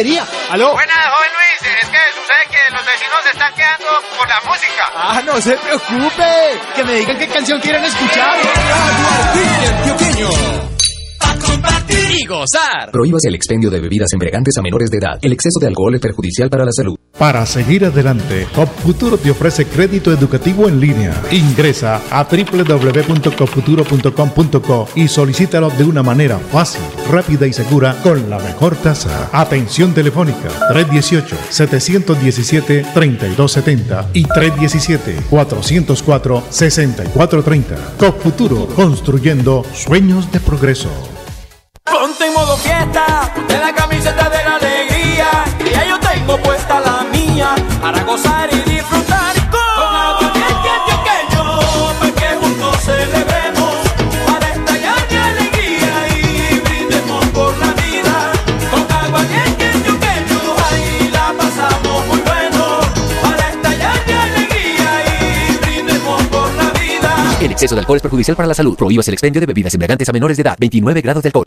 ¡Aló! Buenas, joven Luis. Es que sucede que los vecinos se están quedando por la música. ¡Ah, no se preocupe! Que me digan qué canción quieren escuchar. Compartir y gozar. Prohíbas el expendio de bebidas embriagantes a menores de edad. El exceso de alcohol es perjudicial para la salud. Para seguir adelante, Copfuturo te ofrece crédito educativo en línea. Ingresa a www.copfuturo.com.co y solicítalo de una manera fácil, rápida y segura con la mejor tasa. Atención telefónica 318-717-3270 y 317-404-6430. Copfuturo, construyendo sueños de progreso. Ponte en modo fiesta, ponte la camiseta de la alegría. Y ya yo tengo puesta la mía para gozar y disfrutar con agua antioqueño. Pa' que juntos celebremos, para estallar de alegría y brindemos por la vida. Con agua antioqueño, ahí la pasamos muy bueno. Para estallar de alegría y brindemos por la vida. El exceso de alcohol es perjudicial para la salud. Prohíbas el expendio de bebidas embriagantes a menores de edad. 29 grados de alcohol.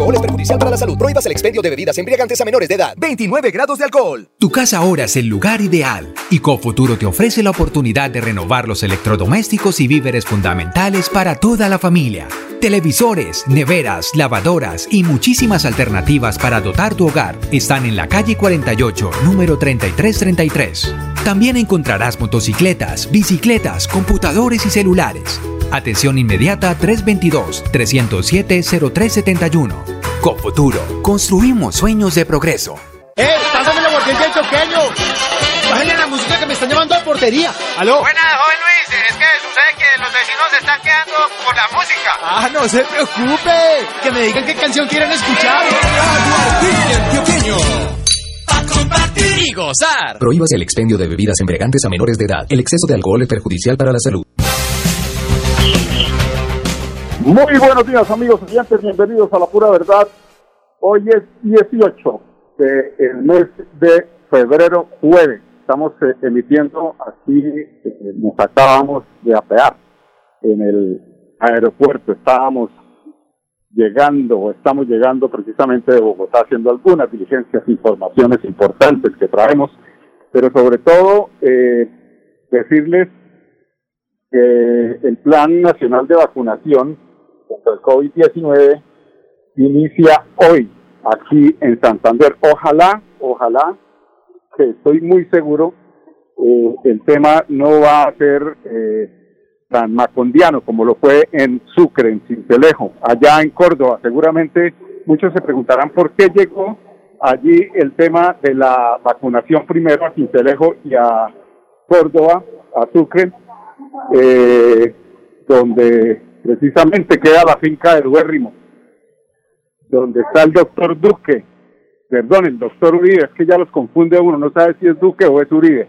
Alcohol es perjudicial para la salud. Prohíbas el expendio de bebidas embriagantes a menores de edad. 29 grados de alcohol. Tu casa ahora es el lugar ideal y Cofuturo te ofrece la oportunidad de renovar los electrodomésticos y víveres fundamentales para toda la familia. Televisores, neveras, lavadoras y muchísimas alternativas para dotar tu hogar están en la calle 48, número 3333. También encontrarás motocicletas, bicicletas, computadores y celulares. Atención inmediata 322-307-0371. Cofuturo, construimos sueños de progreso. ¡Eh! ¡Pásame la del choqueño! ¡Bájale la música que me están llamando a portería! ¡Aló! Buenas, joven Luis. Es que sucede que los vecinos se están quedando por la música. ¡Ah, no se preocupe! Que me digan qué canción quieren escuchar. compartir y gozar. Prohíbas el expendio de bebidas embriagantes a menores de edad. El exceso de alcohol es perjudicial para la salud. Muy buenos días amigos oyentes, bienvenidos a La Pura Verdad. Hoy es 18 del mes de febrero, jueves. Estamos eh, emitiendo aquí, eh, nos acabamos de apear en el aeropuerto. Estábamos llegando, estamos llegando precisamente de Bogotá haciendo algunas diligencias, informaciones importantes que traemos, pero sobre todo eh, decirles que el Plan Nacional de Vacunación contra el COVID-19 inicia hoy aquí en Santander. Ojalá, ojalá, que estoy muy seguro, eh, el tema no va a ser eh, tan macondiano como lo fue en Sucre, en Cincelejo, allá en Córdoba. Seguramente muchos se preguntarán por qué llegó allí el tema de la vacunación primero a Cincelejo y a Córdoba, a Sucre, eh, donde precisamente queda la finca de Duérrimo, donde está el doctor Duque, perdón, el doctor Uribe, es que ya los confunde uno, no sabe si es Duque o es Uribe.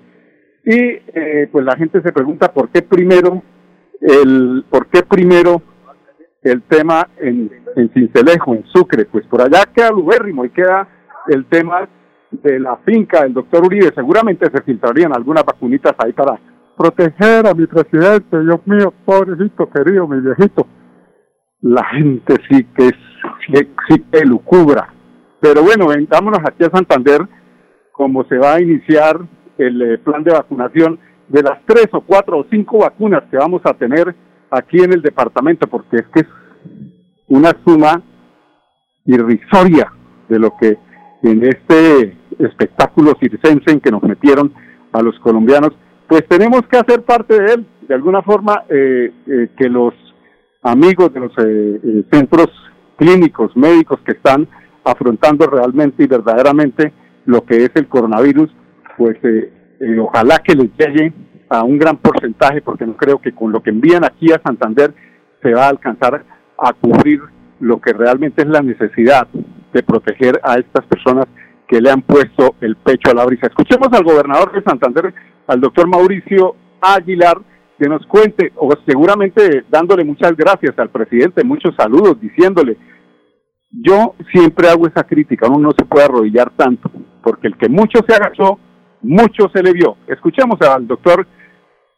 Y eh, pues la gente se pregunta por qué primero el, por qué primero el tema en, en Cincelejo, en Sucre, pues por allá queda Duérrimo y queda el tema de la finca del doctor Uribe, seguramente se filtrarían algunas vacunitas ahí para proteger a mi presidente, Dios mío, pobrecito, querido, mi viejito. la gente sí que es, sí, sí que lucubra. Pero bueno, vengámonos aquí a Santander, como se va a iniciar el eh, plan de vacunación de las tres o cuatro o cinco vacunas que vamos a tener aquí en el departamento, porque es que es una suma irrisoria de lo que en este espectáculo circense en que nos metieron a los colombianos, pues tenemos que hacer parte de él, de alguna forma eh, eh, que los amigos de los eh, eh, centros clínicos, médicos que están afrontando realmente y verdaderamente lo que es el coronavirus, pues eh, ojalá que les llegue a un gran porcentaje, porque no creo que con lo que envían aquí a Santander se va a alcanzar a cubrir lo que realmente es la necesidad de proteger a estas personas que le han puesto el pecho a la brisa. Escuchemos al gobernador de Santander, al doctor Mauricio Aguilar, que nos cuente, o seguramente dándole muchas gracias al presidente, muchos saludos, diciéndole, yo siempre hago esa crítica, uno no se puede arrodillar tanto, porque el que mucho se agachó, mucho se le vio. Escuchemos al doctor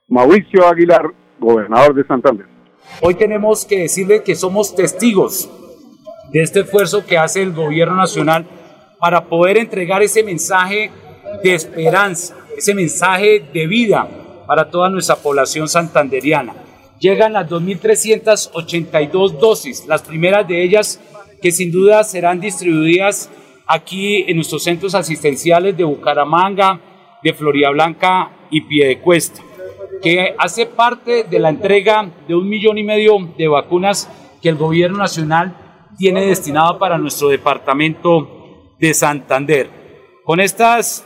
Mauricio Aguilar, gobernador de Santander. Hoy tenemos que decirle que somos testigos de este esfuerzo que hace el gobierno nacional para poder entregar ese mensaje de esperanza, ese mensaje de vida para toda nuestra población santanderiana. Llegan las 2.382 dosis, las primeras de ellas que sin duda serán distribuidas aquí en nuestros centros asistenciales de Bucaramanga, de Florida Blanca y Piedecuesta, que hace parte de la entrega de un millón y medio de vacunas que el gobierno nacional tiene destinado para nuestro departamento de Santander. Con estas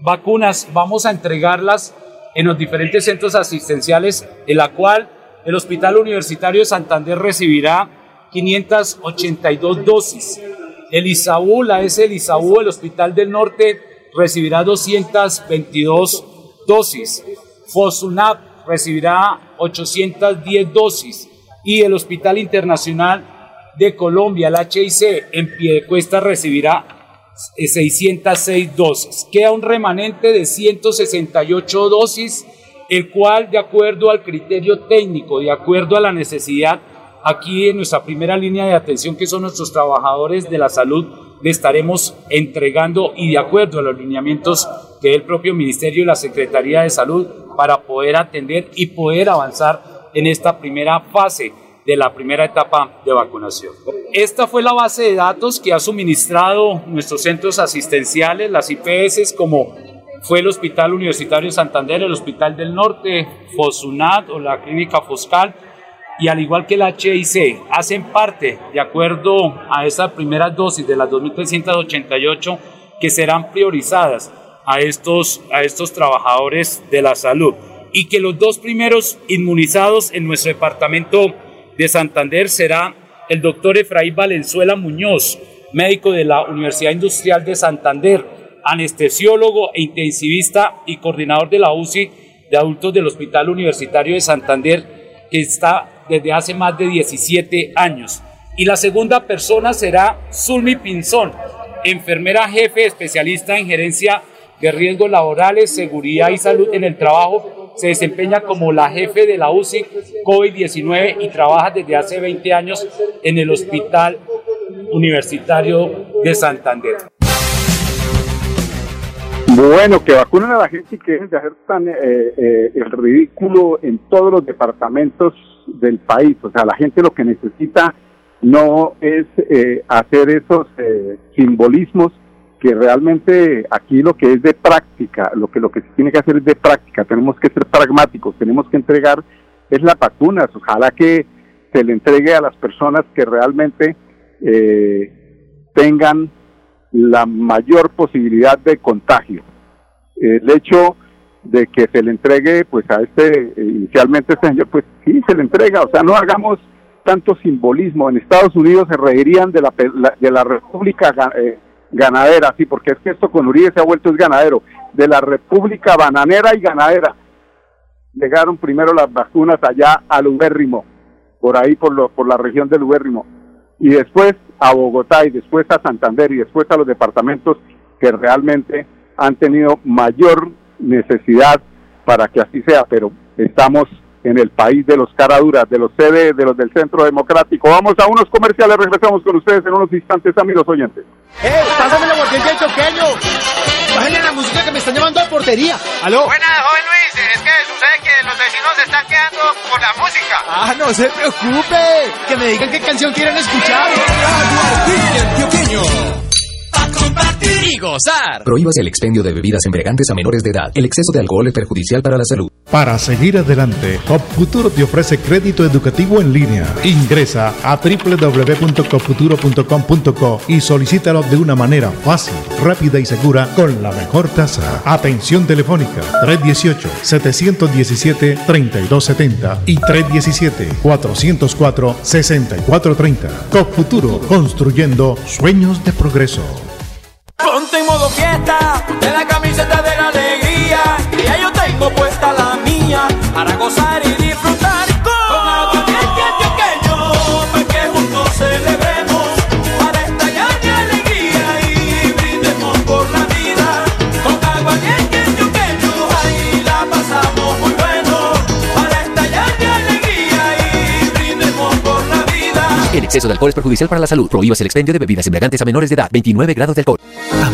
vacunas vamos a entregarlas en los diferentes centros asistenciales, en la cual el Hospital Universitario de Santander recibirá 582 dosis. El ISAU, la S del ISAU, el Hospital del Norte, recibirá 222 dosis. Fosunap recibirá 810 dosis. Y el Hospital Internacional de Colombia, el HIC, en Piedecuesta recibirá 606 dosis. Queda un remanente de 168 dosis, el cual, de acuerdo al criterio técnico, de acuerdo a la necesidad, aquí en nuestra primera línea de atención, que son nuestros trabajadores de la salud, le estaremos entregando y de acuerdo a los lineamientos que el propio Ministerio y la Secretaría de Salud para poder atender y poder avanzar en esta primera fase de la primera etapa de vacunación. Esta fue la base de datos que ha suministrado nuestros centros asistenciales, las IPS, como fue el Hospital Universitario de Santander, el Hospital del Norte, Fosunat o la Clínica Foscal, y al igual que el HIC, hacen parte, de acuerdo a esa primera dosis de las 2.388, que serán priorizadas a estos, a estos trabajadores de la salud. Y que los dos primeros inmunizados en nuestro departamento de Santander será el doctor Efraín Valenzuela Muñoz, médico de la Universidad Industrial de Santander, anestesiólogo e intensivista y coordinador de la UCI de adultos del Hospital Universitario de Santander, que está desde hace más de 17 años. Y la segunda persona será Zulmi Pinzón, enfermera jefe especialista en gerencia de riesgos laborales, seguridad y salud en el trabajo. Se desempeña como la jefe de la UCI COVID-19 y trabaja desde hace 20 años en el Hospital Universitario de Santander. Bueno, que vacunen a la gente y que dejen de hacer tan eh, eh, el ridículo en todos los departamentos del país. O sea, la gente lo que necesita no es eh, hacer esos simbolismos que realmente aquí lo que es de práctica, lo que lo que se tiene que hacer es de práctica. Tenemos que ser pragmáticos, tenemos que entregar es las vacunas. Ojalá que se le entregue a las personas que realmente eh, tengan la mayor posibilidad de contagio. El hecho de que se le entregue pues a este inicialmente este señor pues sí se le entrega o sea no hagamos tanto simbolismo en Estados Unidos se reirían de la, de la República eh, ganadera sí porque es que esto con Uribe se ha vuelto es ganadero. De la República bananera y ganadera. Llegaron primero las vacunas allá al Ubérrimo por ahí por lo, por la región del Ubérrimo. Y después a Bogotá y después a Santander y después a los departamentos que realmente han tenido mayor necesidad para que así sea, pero estamos en el país de los caraduras, de los CD, de los del Centro Democrático. Vamos a unos comerciales, regresamos con ustedes en unos instantes, amigos oyentes. ¡Eh! ¡Pásame la del choqueño! Bájale la música que me están llamando a portería. ¿Aló? Buenas, joven Luis. Es que sucede que los vecinos se están quedando por la música. Ah, no se preocupe. Que me digan qué canción quieren escuchar. Compartir y gozar. Prohíbas el expendio de bebidas embriagantes a menores de edad. El exceso de alcohol es perjudicial para la salud. Para seguir adelante, Copfuturo te ofrece crédito educativo en línea. Ingresa a www.copfuturo.com.co y solicítalo de una manera fácil, rápida y segura con la mejor tasa. Atención telefónica 318-717-3270 y 317-404-6430. Copfuturo, construyendo sueños de progreso. Ponte en modo fiesta, de la camiseta de la alegría. Y ya yo tengo puesta la mía para gozar y disfrutar con agua antioqueño. Pa' que juntos celebremos, para estallar de alegría y brindemos por la vida. Con agua antioqueño, ahí la pasamos muy bueno. Para estallar de alegría y brindemos por la vida. El exceso de alcohol es perjudicial para la salud. Prohíbas el expendio de bebidas embriagantes a menores de edad. 29 grados de alcohol.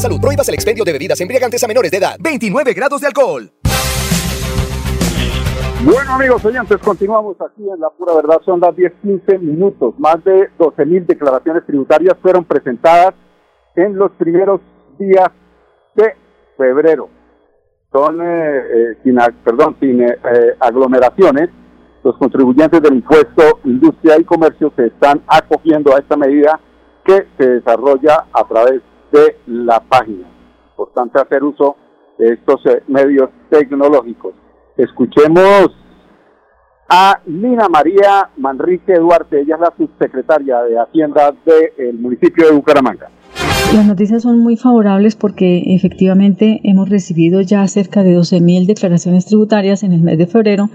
Salud. Prohíbas el expendio de bebidas embriagantes a menores de edad. 29 grados de alcohol. Bueno, amigos oyentes, continuamos aquí en La Pura Verdad. Son las 10-15 minutos. Más de 12.000 declaraciones tributarias fueron presentadas en los primeros días de febrero. Son, eh, eh, sin, perdón, sin eh, eh, aglomeraciones. Los contribuyentes del impuesto Industria y Comercio se están acogiendo a esta medida que se desarrolla a través de la página. Importante hacer uso de estos eh, medios tecnológicos. Escuchemos a Lina María Manrique Duarte, ella es la subsecretaria de Hacienda del municipio de Bucaramanga. Las noticias son muy favorables porque efectivamente hemos recibido ya cerca de 12.000 declaraciones tributarias en el mes de febrero,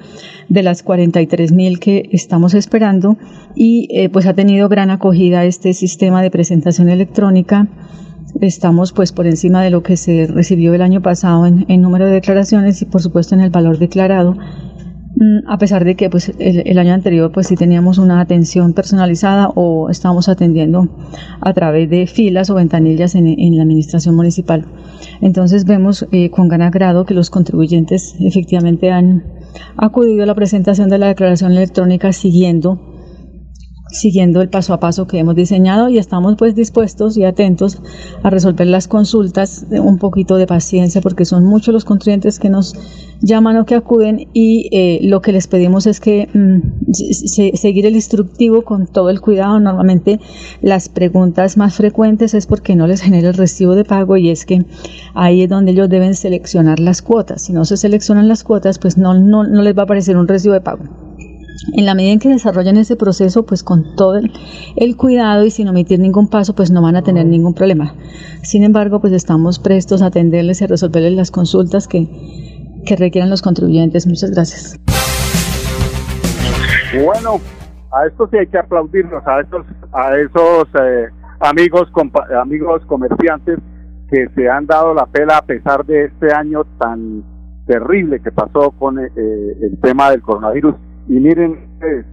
de las 43.000 que estamos esperando, y eh, pues ha tenido gran acogida este sistema de presentación electrónica. Estamos pues por encima de lo que se recibió el año pasado en, en número de declaraciones y por supuesto en el valor declarado. Mm, a pesar de que pues el, el año anterior pues sí teníamos una atención personalizada o estábamos atendiendo a través de filas o ventanillas en, en la administración municipal. Entonces vemos eh, con gran agrado que los contribuyentes efectivamente han acudido a la presentación de la declaración electrónica siguiendo siguiendo el paso a paso que hemos diseñado y estamos pues dispuestos y atentos a resolver las consultas, de un poquito de paciencia porque son muchos los contribuyentes que nos llaman o que acuden y eh, lo que les pedimos es que mm, se- seguir el instructivo con todo el cuidado. Normalmente las preguntas más frecuentes es porque no les genera el recibo de pago y es que ahí es donde ellos deben seleccionar las cuotas. Si no se seleccionan las cuotas, pues no, no, no les va a aparecer un recibo de pago. En la medida en que desarrollen ese proceso, pues con todo el, el cuidado y sin omitir ningún paso, pues no van a tener ningún problema. Sin embargo, pues estamos prestos a atenderles y a resolverles las consultas que, que requieran los contribuyentes. Muchas gracias. Bueno, a esto sí hay que aplaudirnos, a esos, a esos eh, amigos, compa- amigos comerciantes que se han dado la pela a pesar de este año tan terrible que pasó con eh, el tema del coronavirus. Y miren, ustedes,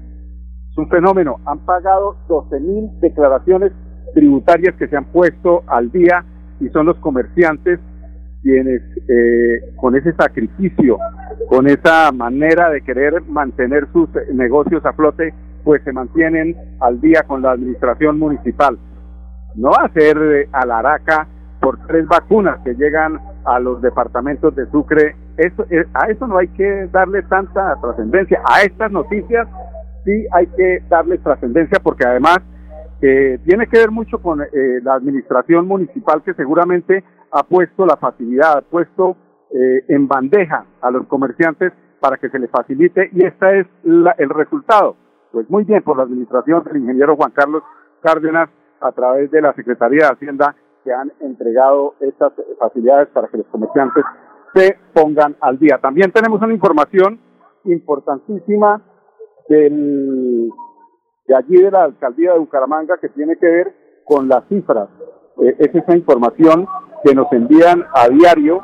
es un fenómeno, han pagado 12 mil declaraciones tributarias que se han puesto al día y son los comerciantes quienes eh, con ese sacrificio, con esa manera de querer mantener sus eh, negocios a flote, pues se mantienen al día con la administración municipal. No va a ser eh, a la araca por tres vacunas que llegan a los departamentos de Sucre. Eso, eh, a eso no hay que darle tanta trascendencia. A estas noticias sí hay que darle trascendencia porque además eh, tiene que ver mucho con eh, la administración municipal que seguramente ha puesto la facilidad, ha puesto eh, en bandeja a los comerciantes para que se les facilite y este es la, el resultado. Pues muy bien por la administración del ingeniero Juan Carlos Cárdenas a través de la Secretaría de Hacienda que han entregado estas facilidades para que los comerciantes se pongan al día. También tenemos una información importantísima del, de allí de la alcaldía de Bucaramanga que tiene que ver con las cifras. Eh, es esa información que nos envían a diario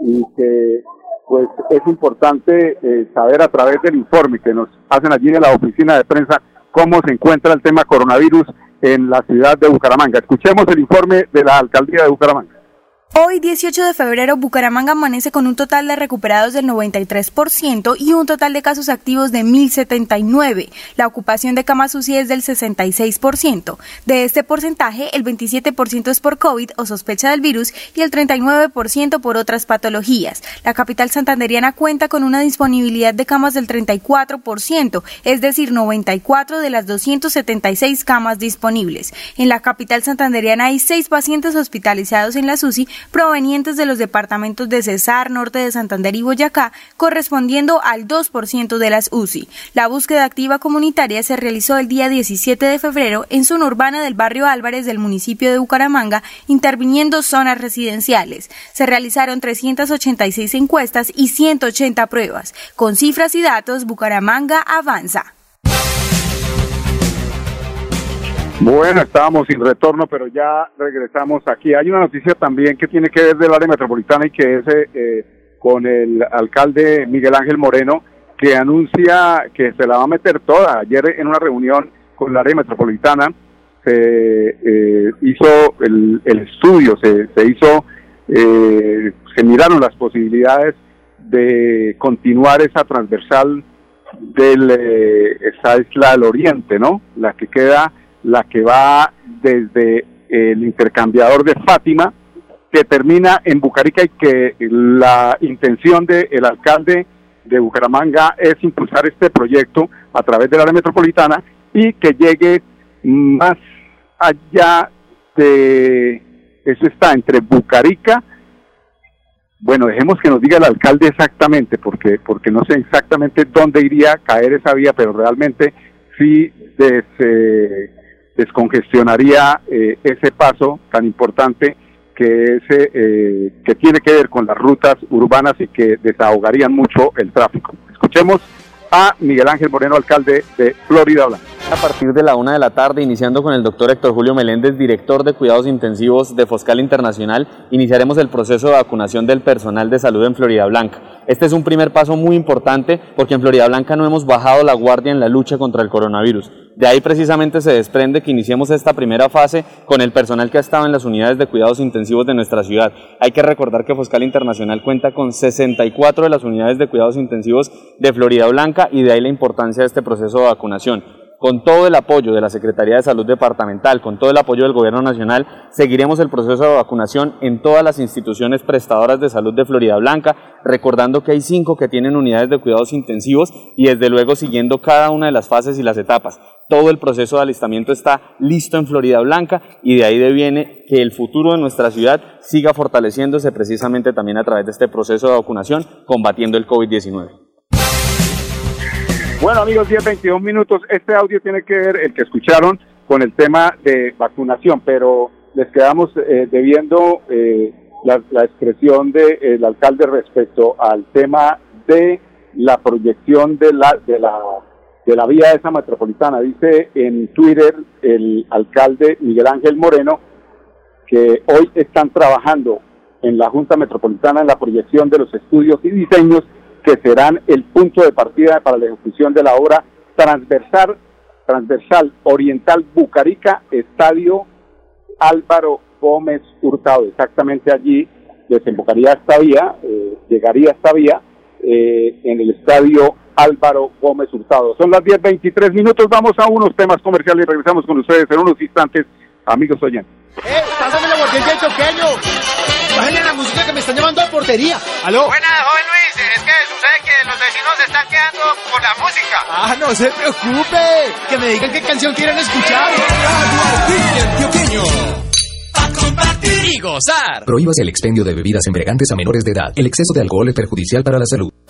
y que pues es importante eh, saber a través del informe que nos hacen allí en la oficina de prensa cómo se encuentra el tema coronavirus en la ciudad de Bucaramanga. Escuchemos el informe de la alcaldía de Bucaramanga. Hoy, 18 de febrero, Bucaramanga amanece con un total de recuperados del 93% y un total de casos activos de 1.079. La ocupación de camas UCI es del 66%. De este porcentaje, el 27% es por COVID o sospecha del virus y el 39% por otras patologías. La capital santanderiana cuenta con una disponibilidad de camas del 34%, es decir, 94 de las 276 camas disponibles. En la capital santanderiana hay seis pacientes hospitalizados en la SUSI provenientes de los departamentos de Cesar, Norte de Santander y Boyacá, correspondiendo al 2% de las UCI. La búsqueda activa comunitaria se realizó el día 17 de febrero en zona urbana del barrio Álvarez del municipio de Bucaramanga, interviniendo zonas residenciales. Se realizaron 386 encuestas y 180 pruebas. Con cifras y datos, Bucaramanga avanza. Bueno, estábamos sin retorno, pero ya regresamos aquí. Hay una noticia también que tiene que ver del área metropolitana y que es eh, eh, con el alcalde Miguel Ángel Moreno, que anuncia que se la va a meter toda. Ayer en una reunión con el área metropolitana se eh, hizo el, el, estudio, se, se hizo, eh, se miraron las posibilidades de continuar esa transversal del, eh, esa isla del oriente, ¿no? La que queda la que va desde el intercambiador de Fátima, que termina en Bucarica y que la intención del alcalde de Bucaramanga es impulsar este proyecto a través del área metropolitana y que llegue más allá de, eso está entre Bucarica, bueno, dejemos que nos diga el alcalde exactamente, porque, porque no sé exactamente dónde iría a caer esa vía, pero realmente sí desde descongestionaría eh, ese paso tan importante que eh, que tiene que ver con las rutas urbanas y que desahogarían mucho el tráfico. Escuchemos a Miguel Ángel Moreno, alcalde de Florida Blanca. A partir de la una de la tarde, iniciando con el doctor Héctor Julio Meléndez, director de cuidados intensivos de Foscal Internacional, iniciaremos el proceso de vacunación del personal de salud en Florida Blanca. Este es un primer paso muy importante porque en Florida Blanca no hemos bajado la guardia en la lucha contra el coronavirus. De ahí precisamente se desprende que iniciemos esta primera fase con el personal que ha estado en las unidades de cuidados intensivos de nuestra ciudad. Hay que recordar que Foscal Internacional cuenta con 64 de las unidades de cuidados intensivos de Florida Blanca y de ahí la importancia de este proceso de vacunación con todo el apoyo de la Secretaría de Salud Departamental, con todo el apoyo del Gobierno Nacional, seguiremos el proceso de vacunación en todas las instituciones prestadoras de salud de Florida Blanca, recordando que hay cinco que tienen unidades de cuidados intensivos y desde luego siguiendo cada una de las fases y las etapas. Todo el proceso de alistamiento está listo en Florida Blanca y de ahí deviene que el futuro de nuestra ciudad siga fortaleciéndose precisamente también a través de este proceso de vacunación combatiendo el COVID-19. Bueno amigos, 10, 22 minutos. Este audio tiene que ver, el que escucharon, con el tema de vacunación, pero les quedamos eh, debiendo eh, la, expresión del de, alcalde respecto al tema de la proyección de la, de la de la vía esa metropolitana. Dice en Twitter el alcalde Miguel Ángel Moreno que hoy están trabajando en la Junta Metropolitana en la proyección de los estudios y diseños que serán el punto de partida para la ejecución de la obra transversal, transversal oriental Bucarica, Estadio Álvaro Gómez Hurtado. Exactamente allí desembocaría esta vía, eh, llegaría esta vía eh, en el Estadio Álvaro Gómez Hurtado. Son las 10.23 minutos, vamos a unos temas comerciales y regresamos con ustedes en unos instantes amigos oyentes. ¡Eh! ¡Pásame choqueño! ¡Bájale la música que me están llamando a portería! ¿Aló? Buenas, joven Luis. Es que sucede que los vecinos se están quedando por la música. ¡Ah, no se preocupe! Que me digan qué canción quieren escuchar. compartir y gozar. Prohíbas el expendio de bebidas embriagantes a menores de edad. El exceso de alcohol es perjudicial para la salud.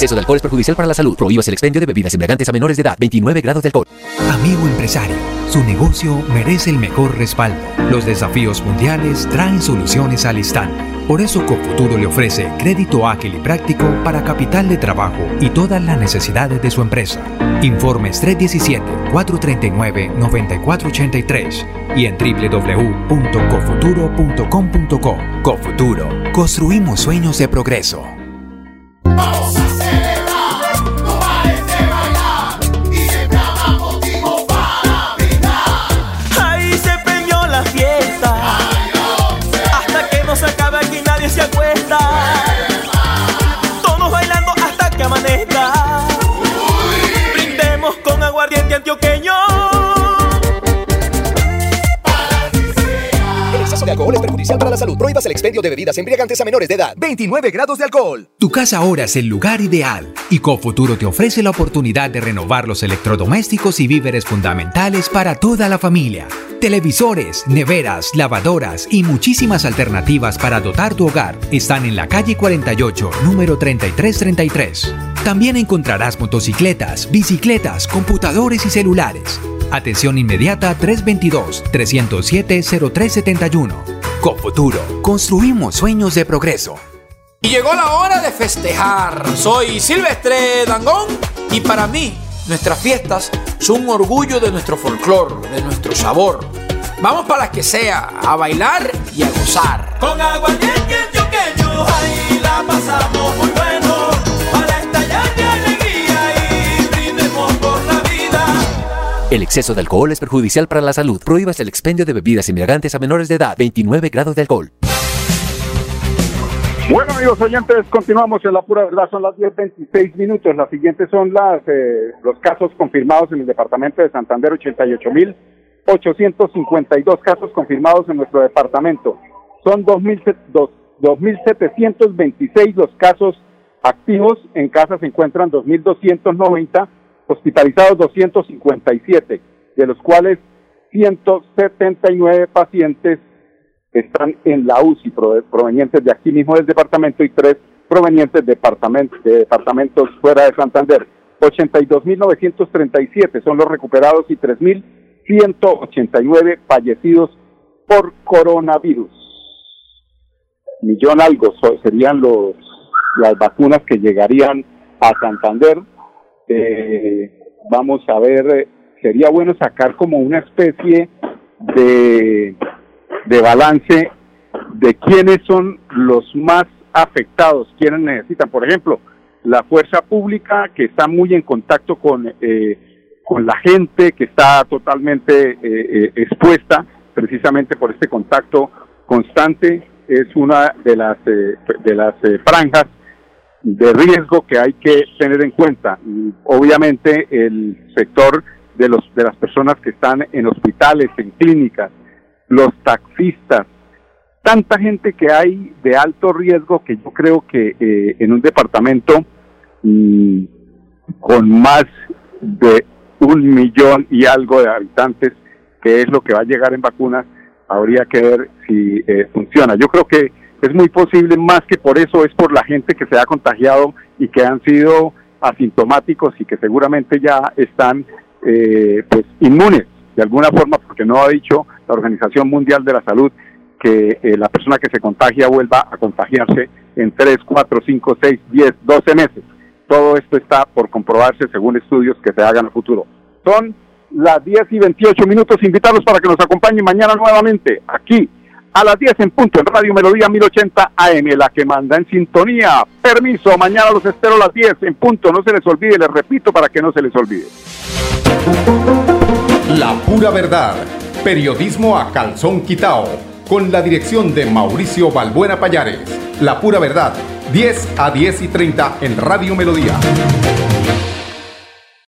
exceso de alcohol es perjudicial para la salud. Prohíbas el expendio de bebidas embriagantes a menores de edad. 29 grados de alcohol. Amigo empresario, su negocio merece el mejor respaldo. Los desafíos mundiales traen soluciones al instante. Por eso Cofuturo le ofrece crédito ágil y práctico para capital de trabajo y todas las necesidades de su empresa. Informes 317-439-9483 y en www.cofuturo.com.co. Cofuturo, construimos sueños de progreso. Para la salud. Prohíbas el expendio de bebidas embriagantes a menores de edad. 29 grados de alcohol. Tu casa ahora es el lugar ideal y Cofuturo te ofrece la oportunidad de renovar los electrodomésticos y víveres fundamentales para toda la familia. Televisores, neveras, lavadoras y muchísimas alternativas para dotar tu hogar están en la calle 48, número 3333. También encontrarás motocicletas, bicicletas, computadores y celulares. Atención inmediata 322-307-0371. Cofuturo, construimos sueños de progreso. Y llegó la hora de festejar. Soy Silvestre Dangón y para mí nuestras fiestas son un orgullo de nuestro folclor, de nuestro sabor. Vamos para las que sea, a bailar y a gozar. Con aguardiente antioqueño, ahí la pasamos muy bueno. El exceso de alcohol es perjudicial para la salud. Prohíbas el expendio de bebidas embriagantes a menores de edad. 29 grados de alcohol. Bueno, amigos oyentes, continuamos en la pura verdad. Son las 10.26 minutos. Las siguientes son las eh, los casos confirmados en el departamento de Santander, 88.852 casos confirmados en nuestro departamento. Son 2.000 dos- 2.726 los casos activos. En casa se encuentran 2.290, hospitalizados 257, de los cuales 179 pacientes están en la UCI prove- provenientes de aquí mismo del departamento y tres provenientes de, departamento, de departamentos fuera de Santander. 82.937 son los recuperados y 3.189 fallecidos por coronavirus. Millón algo serían los las vacunas que llegarían a Santander. Eh, vamos a ver, eh, sería bueno sacar como una especie de balance de quiénes son los más afectados, quiénes necesitan. Por ejemplo, la fuerza pública que está muy en contacto con, eh, con la gente, que está totalmente eh, eh, expuesta precisamente por este contacto constante, es una de las, eh, de las franjas de riesgo que hay que tener en cuenta. Obviamente el sector de, los, de las personas que están en hospitales, en clínicas, los taxistas, tanta gente que hay de alto riesgo que yo creo que eh, en un departamento mm, con más de un millón y algo de habitantes, que es lo que va a llegar en vacunas, habría que ver si eh, funciona. Yo creo que es muy posible, más que por eso, es por la gente que se ha contagiado y que han sido asintomáticos y que seguramente ya están eh, pues inmunes de alguna forma porque no ha dicho la Organización Mundial de la Salud que eh, la persona que se contagia vuelva a contagiarse en 3, 4, 5, 6, 10, 12 meses. Todo esto está por comprobarse según estudios que se hagan a futuro. Son las 10 y 28 minutos. Invitarlos para que nos acompañen mañana nuevamente aquí a las 10 en punto en Radio Melodía 1080 AM, la que manda en sintonía. Permiso, mañana los espero a las 10 en punto. No se les olvide, les repito para que no se les olvide. La pura verdad. Periodismo a calzón quitao. Con la dirección de Mauricio Balbuena Payares. La pura verdad. 10 a 10 y 30 en Radio Melodía.